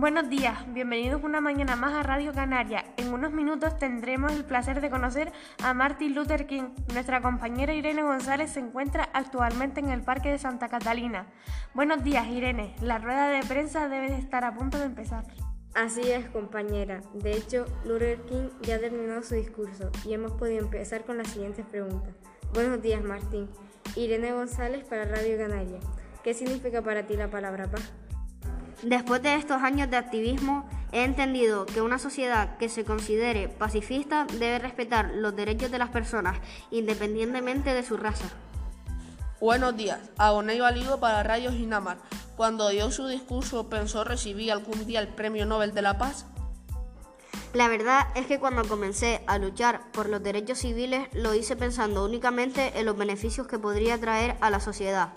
Buenos días, bienvenidos una mañana más a Radio Canaria. En unos minutos tendremos el placer de conocer a Martin Luther King. Nuestra compañera Irene González se encuentra actualmente en el Parque de Santa Catalina. Buenos días, Irene. La rueda de prensa debe estar a punto de empezar. Así es, compañera. De hecho, Luther King ya ha terminado su discurso y hemos podido empezar con las siguientes preguntas. Buenos días, Martín. Irene González para Radio Canaria. ¿Qué significa para ti la palabra paz? Después de estos años de activismo, he entendido que una sociedad que se considere pacifista debe respetar los derechos de las personas, independientemente de su raza. Buenos días, Aboney Valido para Radio Ginamar. Cuando dio su discurso, ¿pensó recibir algún día el Premio Nobel de la Paz? La verdad es que cuando comencé a luchar por los derechos civiles, lo hice pensando únicamente en los beneficios que podría traer a la sociedad.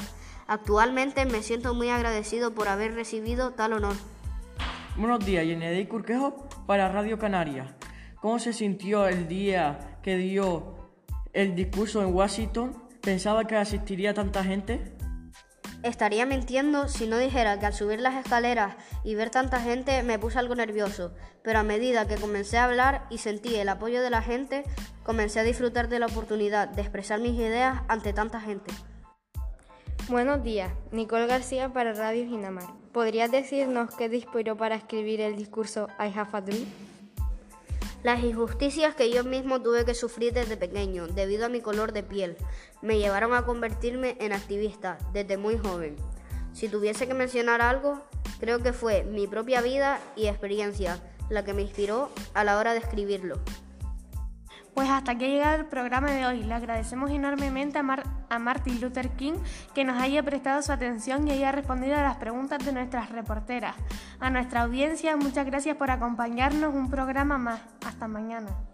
Actualmente me siento muy agradecido por haber recibido tal honor. Buenos días, Yenedei Curquejo para Radio Canaria. ¿Cómo se sintió el día que dio el discurso en Washington? ¿Pensaba que asistiría tanta gente? Estaría mintiendo si no dijera que al subir las escaleras y ver tanta gente me puse algo nervioso, pero a medida que comencé a hablar y sentí el apoyo de la gente, comencé a disfrutar de la oportunidad de expresar mis ideas ante tanta gente. Buenos días, Nicole García para Radio Ginamar. ¿Podrías decirnos qué te inspiró para escribir el discurso I Have a Dream? Las injusticias que yo mismo tuve que sufrir desde pequeño debido a mi color de piel me llevaron a convertirme en activista desde muy joven. Si tuviese que mencionar algo, creo que fue mi propia vida y experiencia la que me inspiró a la hora de escribirlo. Pues hasta aquí ha llegado el programa de hoy. Le agradecemos enormemente a, Martin Luther King que nos haya prestado su atención y haya respondido a las preguntas de nuestras reporteras. A nuestra audiencia, muchas gracias por acompañarnos un programa más. Hasta mañana.